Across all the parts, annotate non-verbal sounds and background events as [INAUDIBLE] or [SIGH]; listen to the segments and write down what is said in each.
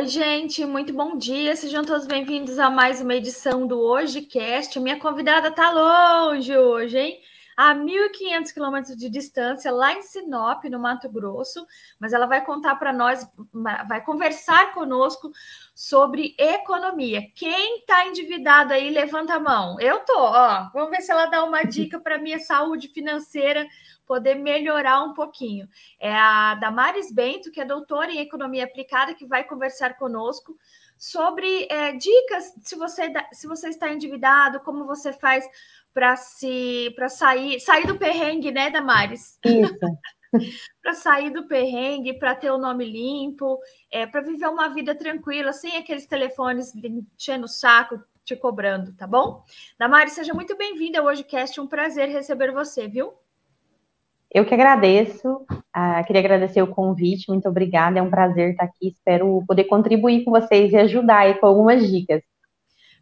Oi, gente, muito bom dia. Sejam todos bem-vindos a mais uma edição do Hoje Cast. Minha convidada tá longe hoje, hein? A 1.500 quilômetros de distância, lá em Sinop, no Mato Grosso, mas ela vai contar para nós, vai conversar conosco sobre economia. Quem está endividado aí, levanta a mão. Eu tô, ó. Vamos ver se ela dá uma dica para minha saúde financeira poder melhorar um pouquinho. É a Damares Bento, que é doutora em economia aplicada, que vai conversar conosco sobre é, dicas se você, se você está endividado, como você faz para se para sair sair do perrengue, né, Damares? Isso. [LAUGHS] para sair do perrengue, para ter o nome limpo, é, para viver uma vida tranquila, sem aqueles telefones enchendo o saco, te cobrando, tá bom? Damares, seja muito bem-vinda ao Hojecast, um prazer receber você, viu? Eu que agradeço, uh, queria agradecer o convite, muito obrigada, é um prazer estar aqui, espero poder contribuir com vocês e ajudar aí com algumas dicas.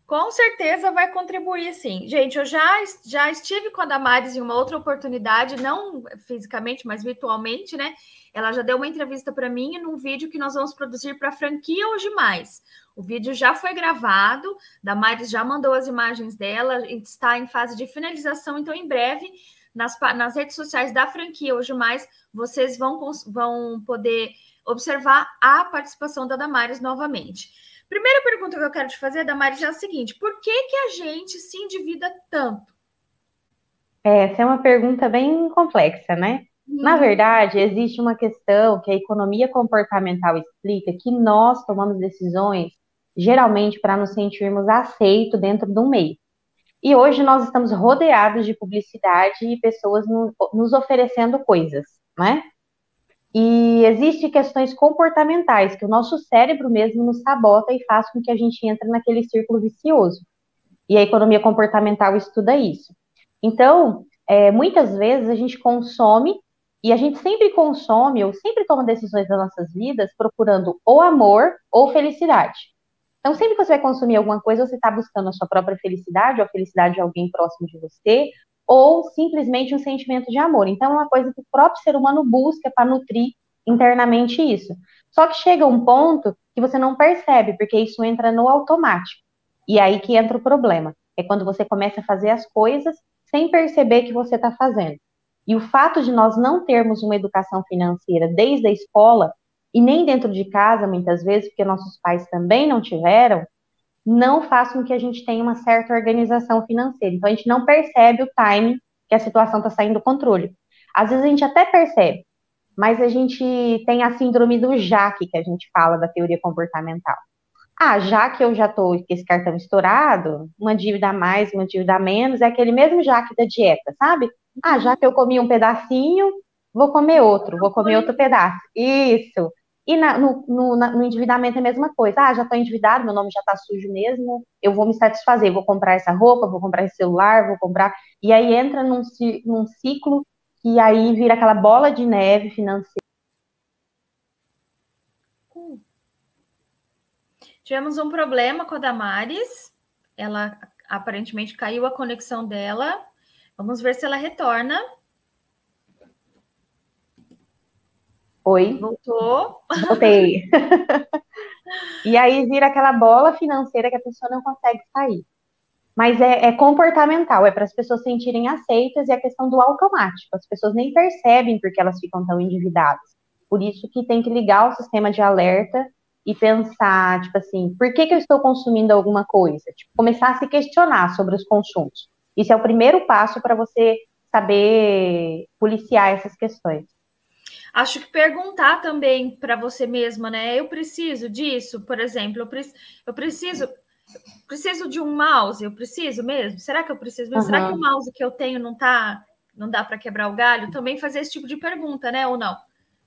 Com certeza vai contribuir, sim. Gente, eu já, já estive com a Damares em uma outra oportunidade, não fisicamente, mas virtualmente, né? Ela já deu uma entrevista para mim num vídeo que nós vamos produzir para a franquia Hoje Mais. O vídeo já foi gravado, Damares já mandou as imagens dela, está em fase de finalização, então em breve nas, nas redes sociais da franquia Hoje Mais, vocês vão, vão poder observar a participação da Damares novamente. Primeira pergunta que eu quero te fazer, Damares, é a seguinte: por que, que a gente se endivida tanto? Essa é uma pergunta bem complexa, né? Hum. Na verdade, existe uma questão que a economia comportamental explica que nós tomamos decisões geralmente para nos sentirmos aceitos dentro de um meio. E hoje nós estamos rodeados de publicidade e pessoas no, nos oferecendo coisas, né? E existem questões comportamentais que o nosso cérebro mesmo nos sabota e faz com que a gente entre naquele círculo vicioso. E a economia comportamental estuda isso. Então, é, muitas vezes a gente consome e a gente sempre consome ou sempre toma decisões das nossas vidas procurando ou amor ou felicidade. Então, sempre que você vai consumir alguma coisa, você está buscando a sua própria felicidade ou a felicidade de alguém próximo de você, ou simplesmente um sentimento de amor. Então, é uma coisa que o próprio ser humano busca para nutrir internamente isso. Só que chega um ponto que você não percebe, porque isso entra no automático. E aí que entra o problema. É quando você começa a fazer as coisas sem perceber que você está fazendo. E o fato de nós não termos uma educação financeira desde a escola e nem dentro de casa, muitas vezes, porque nossos pais também não tiveram, não faz com que a gente tenha uma certa organização financeira. Então, a gente não percebe o time que a situação está saindo do controle. Às vezes a gente até percebe, mas a gente tem a síndrome do Jaque, que a gente fala da teoria comportamental. Ah, já que eu já estou com esse cartão estourado, uma dívida a mais, uma dívida a menos, é aquele mesmo Jaque da dieta, sabe? Ah, já que eu comi um pedacinho, vou comer outro, vou comer outro pedaço. Isso. E na, no, no, na, no, endividamento é a mesma coisa. Ah, já estou endividado, meu nome já está sujo mesmo, eu vou me satisfazer, vou comprar essa roupa, vou comprar esse celular, vou comprar. E aí entra num, num ciclo que aí vira aquela bola de neve financeira. Tivemos um problema com a Damares. Ela aparentemente caiu a conexão dela. Vamos ver se ela retorna. Oi. Voltou. Voltei. e aí vira aquela bola financeira que a pessoa não consegue sair. Mas é, é comportamental, é para as pessoas sentirem aceitas e a questão do automático. As pessoas nem percebem porque elas ficam tão endividadas. Por isso que tem que ligar o sistema de alerta e pensar, tipo assim, por que, que eu estou consumindo alguma coisa? Tipo, começar a se questionar sobre os consumos. Isso é o primeiro passo para você saber policiar essas questões. Acho que perguntar também para você mesma, né? Eu preciso disso, por exemplo, eu, pre eu preciso preciso de um mouse, eu preciso mesmo? Será que eu preciso mesmo? Uhum. Será que o mouse que eu tenho não tá não dá para quebrar o galho? Também fazer esse tipo de pergunta, né, ou não?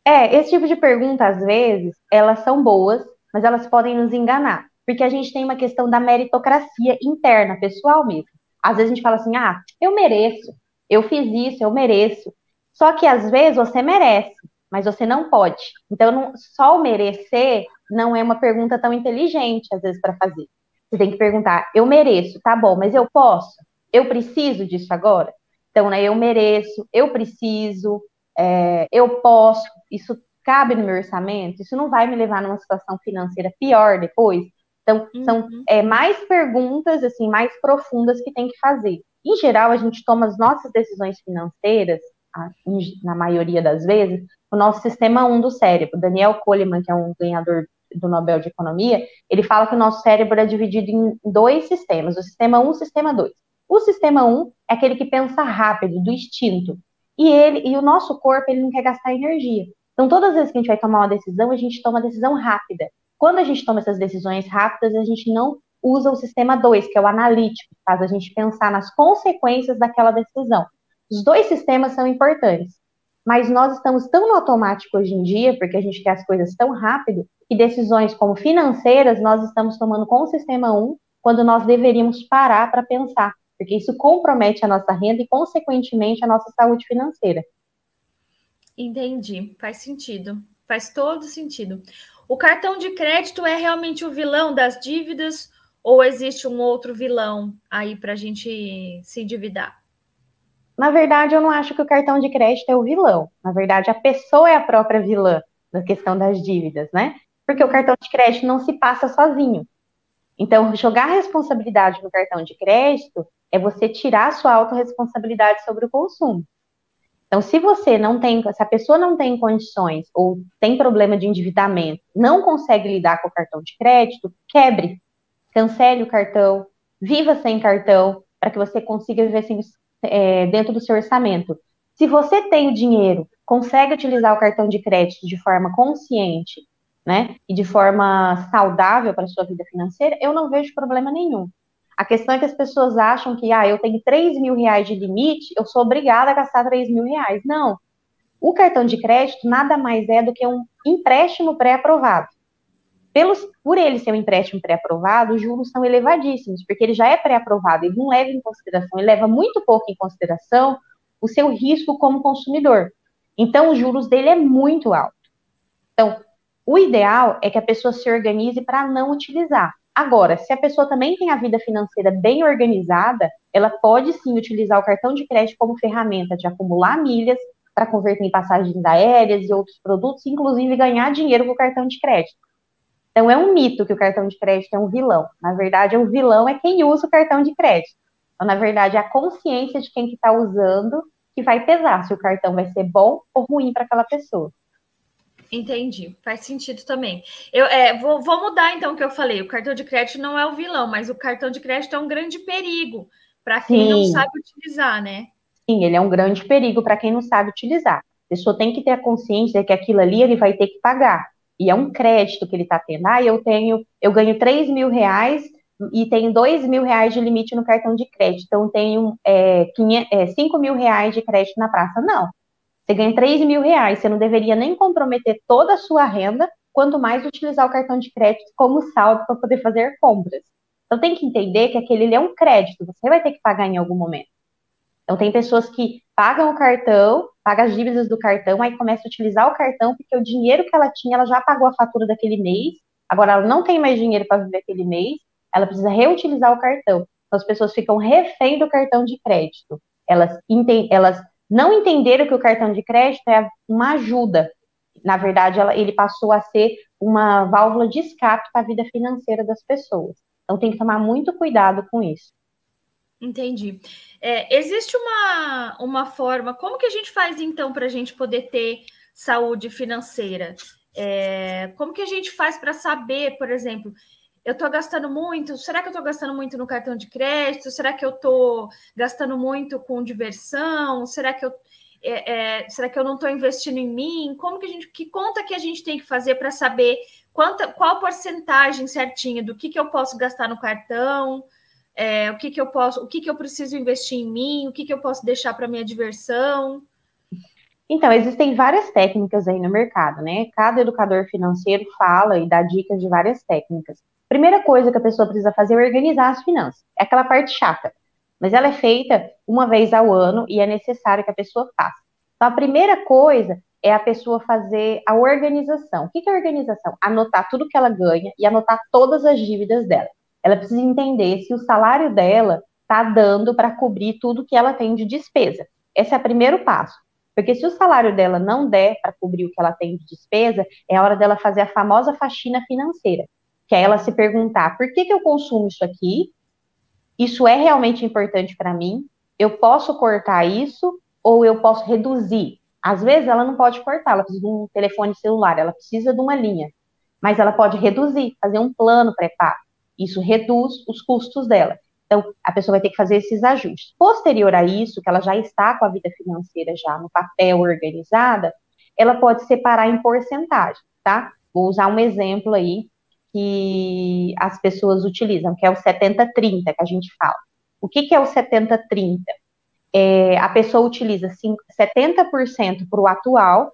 É, esse tipo de pergunta às vezes, elas são boas, mas elas podem nos enganar, porque a gente tem uma questão da meritocracia interna, pessoal mesmo. Às vezes a gente fala assim: "Ah, eu mereço. Eu fiz isso, eu mereço". Só que às vezes você merece, mas você não pode. Então, não, só o merecer não é uma pergunta tão inteligente, às vezes, para fazer. Você tem que perguntar: eu mereço, tá bom, mas eu posso? Eu preciso disso agora? Então, né, eu mereço, eu preciso, é, eu posso. Isso cabe no meu orçamento? Isso não vai me levar numa situação financeira pior depois? Então, uhum. são é, mais perguntas, assim, mais profundas que tem que fazer. Em geral, a gente toma as nossas decisões financeiras, na maioria das vezes, o nosso sistema 1 do cérebro. Daniel Goleman, que é um ganhador do Nobel de Economia, ele fala que o nosso cérebro é dividido em dois sistemas, o sistema 1 e o sistema 2. O sistema 1 é aquele que pensa rápido, do instinto. E ele e o nosso corpo, ele não quer gastar energia. Então, todas as vezes que a gente vai tomar uma decisão, a gente toma uma decisão rápida. Quando a gente toma essas decisões rápidas, a gente não usa o sistema 2, que é o analítico, faz a gente pensar nas consequências daquela decisão. Os dois sistemas são importantes, mas nós estamos tão no automático hoje em dia, porque a gente quer as coisas tão rápido, que decisões como financeiras nós estamos tomando com o sistema 1, quando nós deveríamos parar para pensar, porque isso compromete a nossa renda e, consequentemente, a nossa saúde financeira. Entendi, faz sentido, faz todo sentido. O cartão de crédito é realmente o vilão das dívidas ou existe um outro vilão aí para a gente se endividar? Na verdade, eu não acho que o cartão de crédito é o vilão. Na verdade, a pessoa é a própria vilã na questão das dívidas, né? Porque o cartão de crédito não se passa sozinho. Então, jogar a responsabilidade no cartão de crédito é você tirar a sua autorresponsabilidade sobre o consumo. Então, se você não tem, se a pessoa não tem condições ou tem problema de endividamento, não consegue lidar com o cartão de crédito, quebre, cancele o cartão, viva sem cartão, para que você consiga viver assim, é, dentro do seu orçamento. Se você tem o dinheiro, consegue utilizar o cartão de crédito de forma consciente, né, e de forma saudável para a sua vida financeira, eu não vejo problema nenhum. A questão é que as pessoas acham que, ah, eu tenho 3 mil reais de limite, eu sou obrigada a gastar 3 mil reais. Não. O cartão de crédito nada mais é do que um empréstimo pré-aprovado. Pelos, por ele ser um empréstimo pré-aprovado, os juros são elevadíssimos, porque ele já é pré-aprovado, ele não leva em consideração, ele leva muito pouco em consideração o seu risco como consumidor. Então, os juros dele é muito alto. Então, o ideal é que a pessoa se organize para não utilizar. Agora, se a pessoa também tem a vida financeira bem organizada, ela pode sim utilizar o cartão de crédito como ferramenta de acumular milhas para converter em passagens aéreas e outros produtos, inclusive ganhar dinheiro com o cartão de crédito. Então é um mito que o cartão de crédito é um vilão. Na verdade, o vilão é quem usa o cartão de crédito. Então, na verdade, é a consciência de quem está usando que vai pesar se o cartão vai ser bom ou ruim para aquela pessoa. Entendi, faz sentido também. Eu é, vou, vou, mudar então o que eu falei. O cartão de crédito não é o vilão, mas o cartão de crédito é um grande perigo para quem Sim. não sabe utilizar, né? Sim, ele é um grande perigo para quem não sabe utilizar. A pessoa tem que ter a consciência de que aquilo ali ele vai ter que pagar. E é um crédito que ele está tendo. Ah, eu tenho, eu ganho 3 mil reais e tenho 2 mil reais de limite no cartão de crédito. Então, tenho é, 500, é, 5 mil reais de crédito na praça. Não. Você ganha 3 mil reais, você não deveria nem comprometer toda a sua renda, quanto mais utilizar o cartão de crédito como saldo para poder fazer compras. Então tem que entender que aquele é um crédito, você vai ter que pagar em algum momento. Então tem pessoas que pagam o cartão, pagam as dívidas do cartão, aí começa a utilizar o cartão porque o dinheiro que ela tinha, ela já pagou a fatura daquele mês, agora ela não tem mais dinheiro para viver aquele mês, ela precisa reutilizar o cartão. Então as pessoas ficam refém do cartão de crédito. Elas, elas não entenderam que o cartão de crédito é uma ajuda. Na verdade, ela, ele passou a ser uma válvula de escape para a vida financeira das pessoas. Então, tem que tomar muito cuidado com isso. Entendi. É, existe uma, uma forma, como que a gente faz então para a gente poder ter saúde financeira? É, como que a gente faz para saber, por exemplo, eu estou gastando muito? Será que eu estou gastando muito no cartão de crédito? Será que eu estou gastando muito com diversão? Será que eu é, é, será que eu não estou investindo em mim? Como que a gente, que conta que a gente tem que fazer para saber quanta, qual porcentagem certinha do que, que eu posso gastar no cartão? É, o que, que eu posso, o que, que eu preciso investir em mim? O que, que eu posso deixar para minha diversão? Então, existem várias técnicas aí no mercado, né? Cada educador financeiro fala e dá dicas de várias técnicas. Primeira coisa que a pessoa precisa fazer é organizar as finanças. É aquela parte chata, mas ela é feita uma vez ao ano e é necessário que a pessoa faça. Então, a primeira coisa é a pessoa fazer a organização. O que é organização? Anotar tudo que ela ganha e anotar todas as dívidas dela. Ela precisa entender se o salário dela está dando para cobrir tudo que ela tem de despesa. Esse é o primeiro passo. Porque se o salário dela não der para cobrir o que ela tem de despesa, é a hora dela fazer a famosa faxina financeira, que é ela se perguntar: por que, que eu consumo isso aqui? Isso é realmente importante para mim? Eu posso cortar isso ou eu posso reduzir? Às vezes ela não pode cortar, ela precisa de um telefone celular, ela precisa de uma linha, mas ela pode reduzir, fazer um plano pré-pago. Isso reduz os custos dela. Então, a pessoa vai ter que fazer esses ajustes. Posterior a isso, que ela já está com a vida financeira já no papel organizada, ela pode separar em porcentagem, tá? Vou usar um exemplo aí que as pessoas utilizam, que é o 70-30 que a gente fala. O que, que é o 70-30? É, a pessoa utiliza 70% para o atual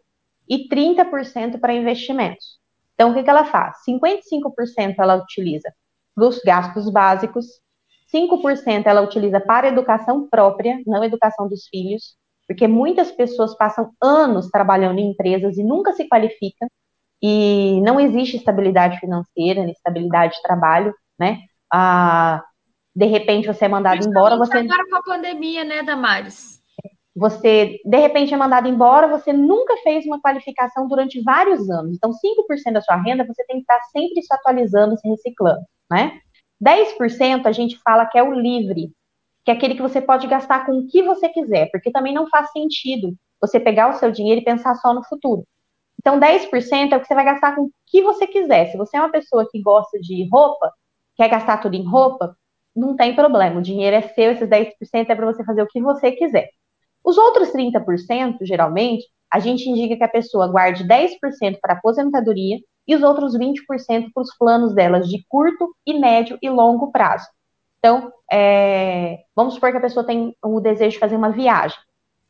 e 30% para investimentos. Então, o que, que ela faz? 55% ela utiliza dos gastos básicos, 5% ela utiliza para educação própria, não educação dos filhos, porque muitas pessoas passam anos trabalhando em empresas e nunca se qualificam, e não existe estabilidade financeira, estabilidade de trabalho, né? Ah, de repente você é mandado embora, você... Agora com a pandemia, né, Damares? Você, de repente, é mandado embora, você nunca fez uma qualificação durante vários anos. Então, 5% da sua renda, você tem que estar sempre se atualizando, se reciclando, né? 10% a gente fala que é o livre, que é aquele que você pode gastar com o que você quiser, porque também não faz sentido você pegar o seu dinheiro e pensar só no futuro. Então, 10% é o que você vai gastar com o que você quiser. Se você é uma pessoa que gosta de roupa, quer gastar tudo em roupa, não tem problema. O dinheiro é seu, esses 10% é para você fazer o que você quiser. Os outros 30%, geralmente, a gente indica que a pessoa guarde 10% para aposentadoria e os outros 20% para os planos delas de curto e médio e longo prazo. Então, é, vamos supor que a pessoa tem o desejo de fazer uma viagem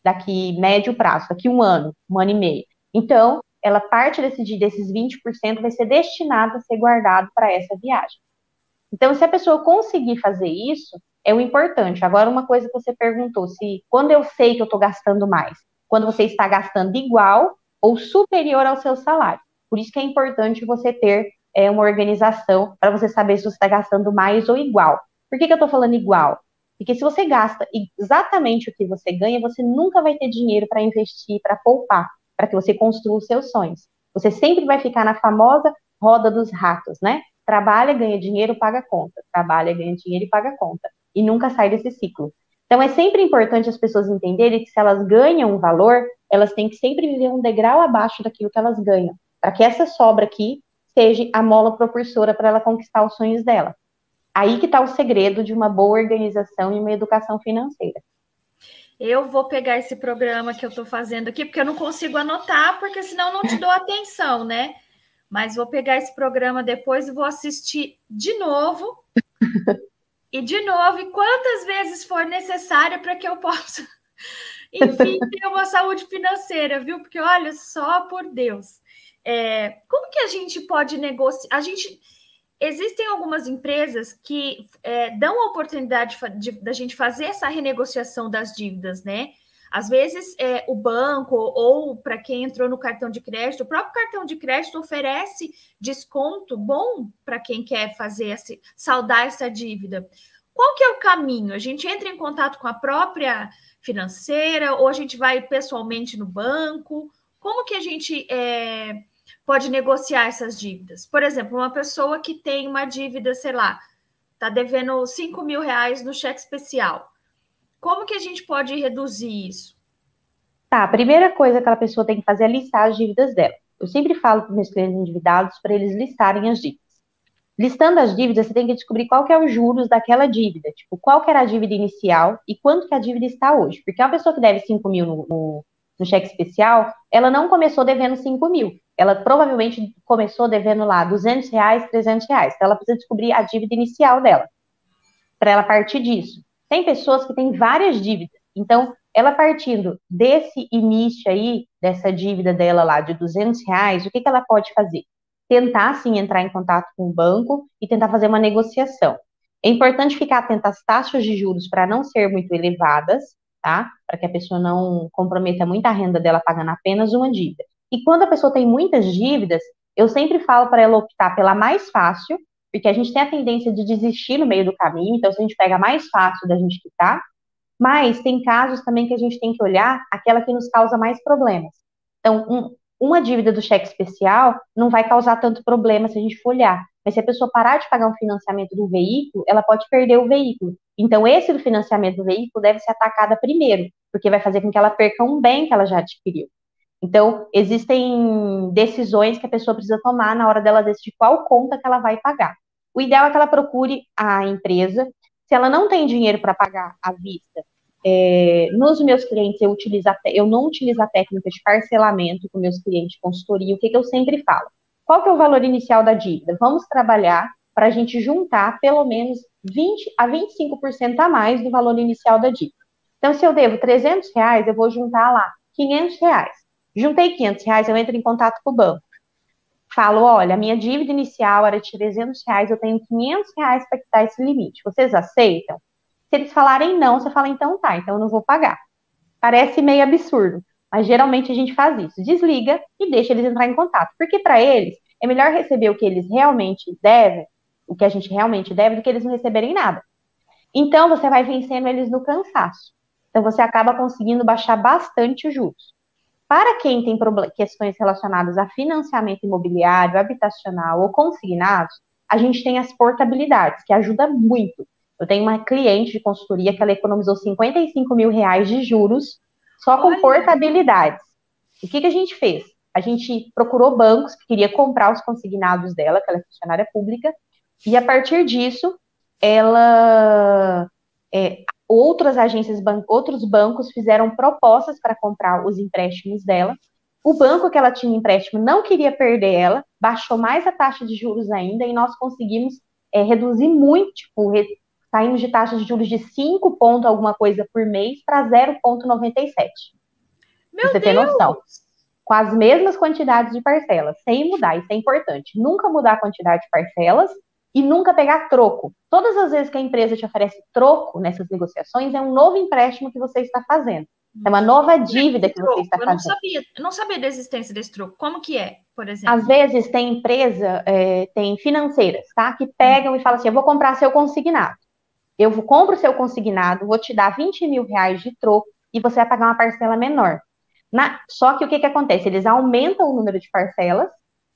daqui médio prazo, daqui um ano, um ano e meio. Então, ela parte desse, desses 20% vai ser destinado a ser guardado para essa viagem. Então, se a pessoa conseguir fazer isso, é o importante. Agora, uma coisa que você perguntou, se quando eu sei que eu estou gastando mais, quando você está gastando igual ou superior ao seu salário. Por isso que é importante você ter é, uma organização para você saber se você está gastando mais ou igual. Por que, que eu estou falando igual? Porque se você gasta exatamente o que você ganha, você nunca vai ter dinheiro para investir, para poupar, para que você construa os seus sonhos. Você sempre vai ficar na famosa roda dos ratos, né? Trabalha, ganha dinheiro, paga conta. Trabalha, ganha dinheiro e paga conta. E nunca sai desse ciclo. Então é sempre importante as pessoas entenderem que se elas ganham um valor, elas têm que sempre viver um degrau abaixo daquilo que elas ganham para que essa sobra aqui seja a mola propulsora para ela conquistar os sonhos dela. Aí que está o segredo de uma boa organização e uma educação financeira. Eu vou pegar esse programa que eu estou fazendo aqui, porque eu não consigo anotar, porque senão não te dou atenção, né? Mas vou pegar esse programa depois e vou assistir de novo. e de novo, e quantas vezes for necessário para que eu possa, [LAUGHS] enfim, ter uma saúde financeira, viu? Porque olha, só por Deus. É, como que a gente pode negociar? A gente existem algumas empresas que é, dão a oportunidade da gente fazer essa renegociação das dívidas, né? Às vezes é, o banco ou para quem entrou no cartão de crédito, o próprio cartão de crédito oferece desconto bom para quem quer fazer esse, saldar essa dívida. Qual que é o caminho? A gente entra em contato com a própria financeira ou a gente vai pessoalmente no banco? Como que a gente é, pode negociar essas dívidas. Por exemplo, uma pessoa que tem uma dívida, sei lá, está devendo 5 mil reais no cheque especial. Como que a gente pode reduzir isso? Tá, a primeira coisa que aquela pessoa tem que fazer é listar as dívidas dela. Eu sempre falo para meus clientes endividados para eles listarem as dívidas. Listando as dívidas, você tem que descobrir qual que é os juros daquela dívida. Tipo, qual que era a dívida inicial e quanto que a dívida está hoje. Porque uma pessoa que deve 5 mil no, no, no cheque especial, ela não começou devendo 5 mil. Ela provavelmente começou devendo lá 200 reais, 300 reais. Então, ela precisa descobrir a dívida inicial dela, para ela partir disso. Tem pessoas que têm várias dívidas. Então, ela partindo desse início aí, dessa dívida dela lá de 200 reais, o que, que ela pode fazer? Tentar, sim, entrar em contato com o banco e tentar fazer uma negociação. É importante ficar atento às taxas de juros para não ser muito elevadas, tá? Para que a pessoa não comprometa muita renda dela pagando apenas uma dívida. E quando a pessoa tem muitas dívidas, eu sempre falo para ela optar pela mais fácil, porque a gente tem a tendência de desistir no meio do caminho, então se a gente pega a mais fácil da gente quitar, Mas tem casos também que a gente tem que olhar aquela que nos causa mais problemas. Então, um, uma dívida do cheque especial não vai causar tanto problema se a gente for olhar. Mas se a pessoa parar de pagar um financiamento do veículo, ela pode perder o veículo. Então, esse do financiamento do veículo deve ser atacada primeiro, porque vai fazer com que ela perca um bem que ela já adquiriu. Então, existem decisões que a pessoa precisa tomar na hora dela decidir qual conta que ela vai pagar. O ideal é que ela procure a empresa. Se ela não tem dinheiro para pagar à vista, é, nos meus clientes eu, utilizo a, eu não utilizo a técnica de parcelamento com meus clientes de consultoria. O que, que eu sempre falo? Qual que é o valor inicial da dívida? Vamos trabalhar para a gente juntar pelo menos 20 a 25% a mais do valor inicial da dívida. Então, se eu devo 300 reais, eu vou juntar lá 500 reais. Juntei 500 reais, eu entro em contato com o banco. Falo, olha, minha dívida inicial era de 300 reais, eu tenho 500 reais para quitar esse limite. Vocês aceitam? Se eles falarem não, você fala, então tá, então eu não vou pagar. Parece meio absurdo, mas geralmente a gente faz isso. Desliga e deixa eles entrar em contato. Porque para eles, é melhor receber o que eles realmente devem, o que a gente realmente deve, do que eles não receberem nada. Então, você vai vencendo eles no cansaço. Então, você acaba conseguindo baixar bastante os juros. Para quem tem questões relacionadas a financiamento imobiliário, habitacional ou consignados, a gente tem as portabilidades, que ajuda muito. Eu tenho uma cliente de consultoria que ela economizou 55 mil reais de juros só com Olha. portabilidades. O que, que a gente fez? A gente procurou bancos que queria comprar os consignados dela, que ela é funcionária pública, e a partir disso, ela é, outras agências, ban outros bancos fizeram propostas para comprar os empréstimos dela. O banco que ela tinha empréstimo não queria perder ela, baixou mais a taxa de juros ainda e nós conseguimos é, reduzir muito, tipo, re saímos de taxas de juros de 5 ponto alguma coisa por mês para 0,97. Meu você Deus! tem noção. Com as mesmas quantidades de parcelas, sem mudar, isso é importante. Nunca mudar a quantidade de parcelas e nunca pegar troco. Todas as vezes que a empresa te oferece troco nessas negociações, é um novo empréstimo que você está fazendo. É uma nova dívida que você está fazendo. Eu não sabia, eu não sabia da existência desse troco. Como que é, por exemplo? Às vezes tem empresa, é, tem financeiras, tá? Que pegam e falam assim: eu vou comprar seu consignado. Eu compro seu consignado, vou te dar 20 mil reais de troco e você vai pagar uma parcela menor. Na, só que o que, que acontece? Eles aumentam o número de parcelas,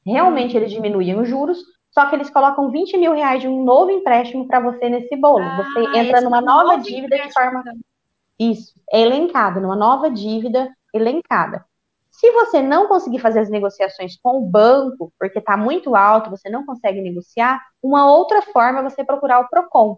realmente eles diminuem os juros, só que eles colocam 20 mil reais de um novo empréstimo para você nesse bolo. Ah, você entra numa nova dívida de forma. Isso, é elencado, numa nova dívida elencada. Se você não conseguir fazer as negociações com o banco, porque está muito alto, você não consegue negociar, uma outra forma é você procurar o PROCON.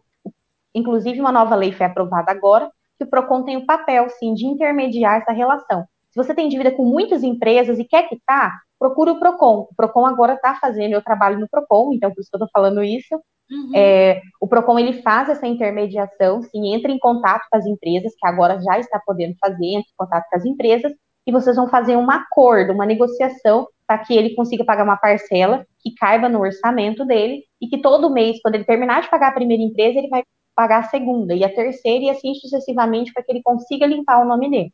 Inclusive, uma nova lei foi aprovada agora, que o PROCON tem o papel, sim, de intermediar essa relação. Se você tem dívida com muitas empresas e quer quitar, procure o PROCON. O PROCON agora está fazendo, eu trabalho no PROCON, então por isso que eu estou falando isso. Uhum. É, o PROCON ele faz essa intermediação, sim, entra em contato com as empresas, que agora já está podendo fazer, entra em contato com as empresas, e vocês vão fazer um acordo, uma negociação, para que ele consiga pagar uma parcela que caiba no orçamento dele, e que todo mês, quando ele terminar de pagar a primeira empresa, ele vai pagar a segunda, e a terceira, e assim sucessivamente, para que ele consiga limpar o nome dele.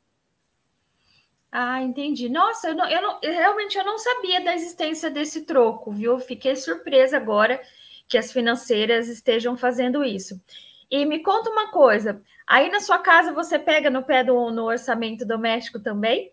Ah, entendi. Nossa, eu, não, eu, não, realmente eu não sabia da existência desse troco, viu? Fiquei surpresa agora que as financeiras estejam fazendo isso. E me conta uma coisa: aí na sua casa você pega no pé do no orçamento doméstico também?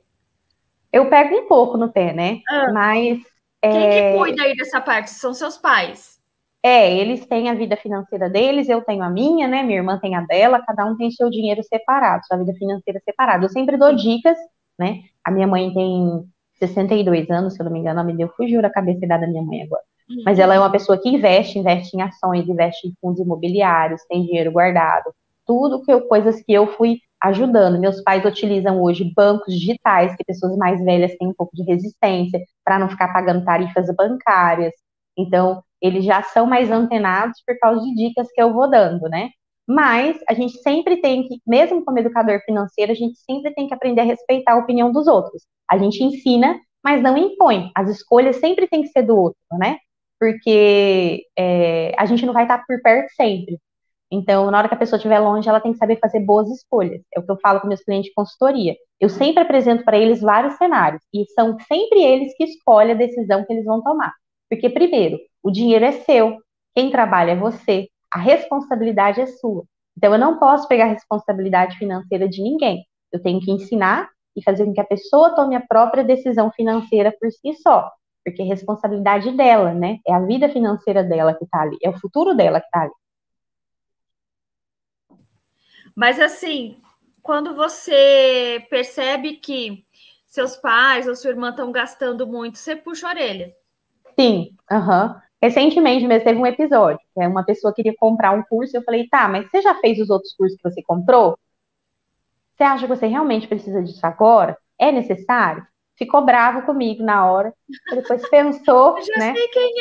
Eu pego um pouco no pé, né? Ah. Mas. Quem é... que cuida aí dessa parte? São seus pais? É, eles têm a vida financeira deles, eu tenho a minha, né? Minha irmã tem a dela, cada um tem seu dinheiro separado, sua vida financeira separada. Eu sempre dou dicas né? A minha mãe tem 62 anos, se eu não me engano, ela me deu fugiu a cabeça da minha mãe agora. Uhum. Mas ela é uma pessoa que investe, investe em ações, investe em fundos imobiliários, tem dinheiro guardado, tudo que eu, coisas que eu fui ajudando. Meus pais utilizam hoje bancos digitais, que pessoas mais velhas têm um pouco de resistência, para não ficar pagando tarifas bancárias. Então, eles já são mais antenados por causa de dicas que eu vou dando, né? Mas a gente sempre tem que, mesmo como educador financeiro, a gente sempre tem que aprender a respeitar a opinião dos outros. A gente ensina, mas não impõe. As escolhas sempre têm que ser do outro, né? Porque é, a gente não vai estar por perto sempre. Então, na hora que a pessoa estiver longe, ela tem que saber fazer boas escolhas. É o que eu falo com meus clientes de consultoria. Eu sempre apresento para eles vários cenários e são sempre eles que escolhem a decisão que eles vão tomar. Porque, primeiro, o dinheiro é seu, quem trabalha é você, a responsabilidade é sua. Então, eu não posso pegar a responsabilidade financeira de ninguém. Eu tenho que ensinar e fazer com que a pessoa tome a própria decisão financeira por si só. Porque é responsabilidade dela, né? É a vida financeira dela que está ali, é o futuro dela que está ali. Mas assim, quando você percebe que seus pais ou sua irmã estão gastando muito, você puxa a orelha. Sim, aham. Uhum. Recentemente mesmo teve um episódio, que é uma pessoa queria comprar um curso, e eu falei, tá, mas você já fez os outros cursos que você comprou? Você acha que você realmente precisa disso agora? É necessário? Ficou bravo comigo na hora, depois pensou, [LAUGHS] eu já né? sei quem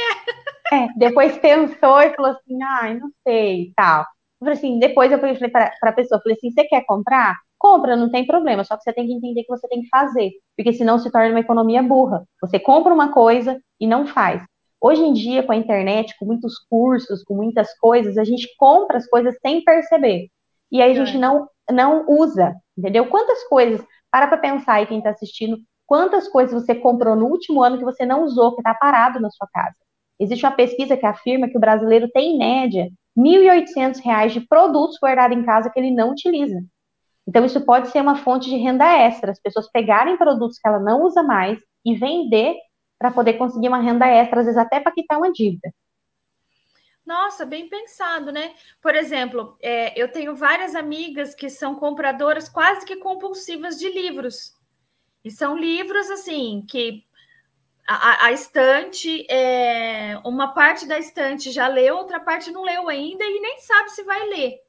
é. é. Depois pensou e falou assim, ai, não sei, e tal. Eu falei assim, depois eu falei para a pessoa, falei assim, você quer comprar? Compra, não tem problema, só que você tem que entender que você tem que fazer, porque senão se torna uma economia burra. Você compra uma coisa e não faz. Hoje em dia, com a internet, com muitos cursos, com muitas coisas, a gente compra as coisas sem perceber. E aí a gente é. não, não usa, entendeu? Quantas coisas, para para pensar aí quem está assistindo, quantas coisas você comprou no último ano que você não usou, que está parado na sua casa. Existe uma pesquisa que afirma que o brasileiro tem, em média, R$ 1.800 de produtos guardados em casa que ele não utiliza. Então, isso pode ser uma fonte de renda extra, as pessoas pegarem produtos que ela não usa mais e vender para poder conseguir uma renda extra, às vezes até para quitar uma dívida. Nossa, bem pensado, né? Por exemplo, é, eu tenho várias amigas que são compradoras quase que compulsivas de livros. E são livros, assim, que a, a, estante, é, uma parte da estante já leu, outra parte não leu ainda e nem sabe se vai ler.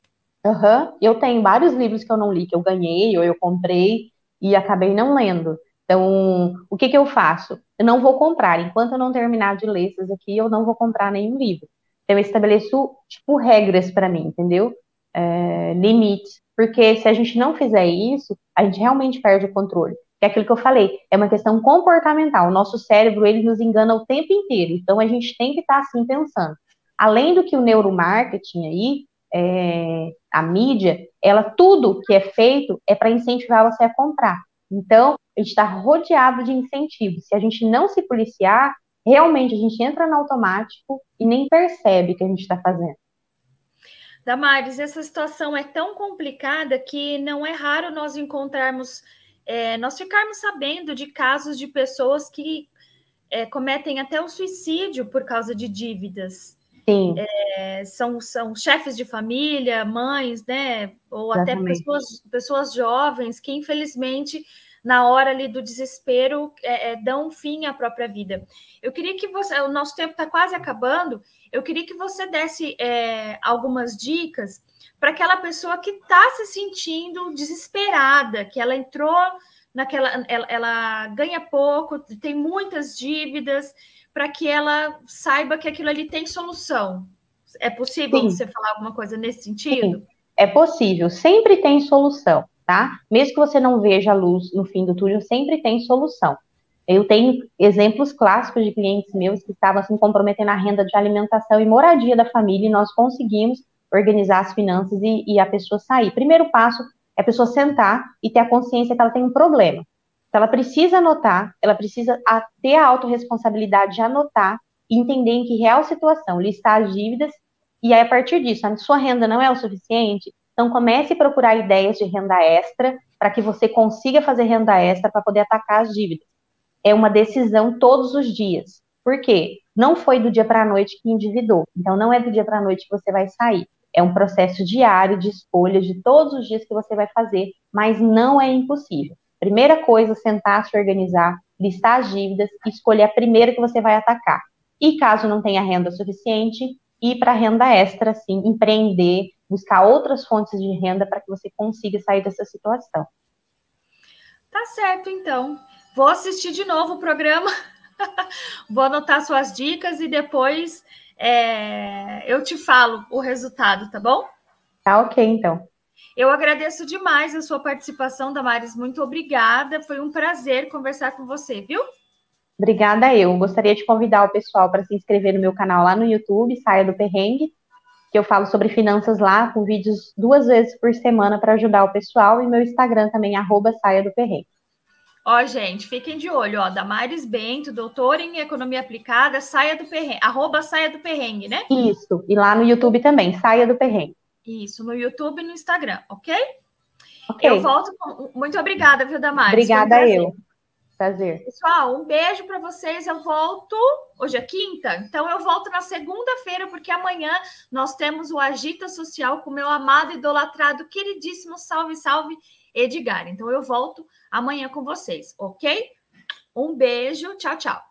Uhum. Eu tenho vários livros que eu não li, que eu ganhei ou eu comprei e acabei não lendo. Então, o que, que eu faço? Eu não vou comprar. Enquanto eu não terminar de ler esses aqui, eu não vou comprar nenhum livro. Então, eu estabeleço, tipo, regras para mim, entendeu? É, limites. Porque se a gente não fizer isso, a gente realmente perde o controle. Que é aquilo que eu falei, é uma questão comportamental. O nosso cérebro, ele nos engana o tempo inteiro. Então, a gente tem que estar assim pensando. Além do que o neuromarketing aí, é, a mídia, ela, tudo que é feito é para incentivar você a comprar. Então, a gente está rodeado de incentivos. Se a gente não se policiar, realmente a gente entra no automático e nem percebe que a gente está fazendo. Damares, essa situação é tão complicada que não é raro nós encontrarmos, é, nós ficarmos sabendo de casos de pessoas que é, cometem até o suicídio por causa de dívidas. Sim. É, são, são chefes de família, mães, né? Ou Exatamente. até pessoas, pessoas jovens que, infelizmente, na hora ali do desespero, é, é, dão fim à própria vida. Eu queria que você, o nosso tempo está quase acabando, eu queria que você desse é, algumas dicas para aquela pessoa que está se sentindo desesperada, que ela entrou naquela, ela, ela ganha pouco, tem muitas dívidas, para que ela saiba que aquilo ali tem solução. É possível Sim. você falar alguma coisa nesse sentido? Sim. É possível, sempre tem solução tá? Mesmo que você não veja a luz no fim do túnel, sempre tem solução. Eu tenho exemplos clássicos de clientes meus que estavam assim comprometendo a renda de alimentação e moradia da família e nós conseguimos organizar as finanças e, e a pessoa sair. Primeiro passo é a pessoa sentar e ter a consciência que ela tem um problema. Então, ela precisa anotar, ela precisa ter a autorresponsabilidade de anotar e entender em que real situação, listar as dívidas, e aí, a partir disso, a sua renda não é o suficiente, então, comece a procurar ideias de renda extra para que você consiga fazer renda extra para poder atacar as dívidas. É uma decisão todos os dias. Por quê? Não foi do dia para a noite que endividou. Então, não é do dia para a noite que você vai sair. É um processo diário de escolha de todos os dias que você vai fazer, mas não é impossível. Primeira coisa, sentar, se organizar, listar as dívidas e escolher a primeira que você vai atacar. E caso não tenha renda suficiente, ir para renda extra, sim, empreender, buscar outras fontes de renda para que você consiga sair dessa situação. Tá certo, então. Vou assistir de novo o programa, [LAUGHS] vou anotar suas dicas e depois é, eu te falo o resultado, tá bom? Tá ok, então. Eu agradeço demais a sua participação, Damares. Muito obrigada. Foi um prazer conversar com você, viu? Obrigada eu. Gostaria de convidar o pessoal para se inscrever no meu canal lá no YouTube, Saia do Perrengue, que eu falo sobre finanças lá, com vídeos duas vezes por semana para ajudar o pessoal, e meu Instagram também, arroba Saia do Perrengue. Ó, gente, fiquem de olho, ó, Damares Bento, doutora em Economia Aplicada, Saia do Perrengue, arroba Saia do Perrengue, né? Isso, e lá no YouTube também, Saia do Perrengue. Isso, no YouTube e no Instagram, ok? Ok. Eu volto. Com... Muito obrigada, viu, Damares? Obrigada um eu. Prazer. Pessoal, um beijo para vocês. Eu volto. Hoje é quinta, então eu volto na segunda-feira, porque amanhã nós temos o Agita Social com meu amado, idolatrado, queridíssimo, salve, salve, Edgar. Então eu volto amanhã com vocês, ok? Um beijo, tchau, tchau.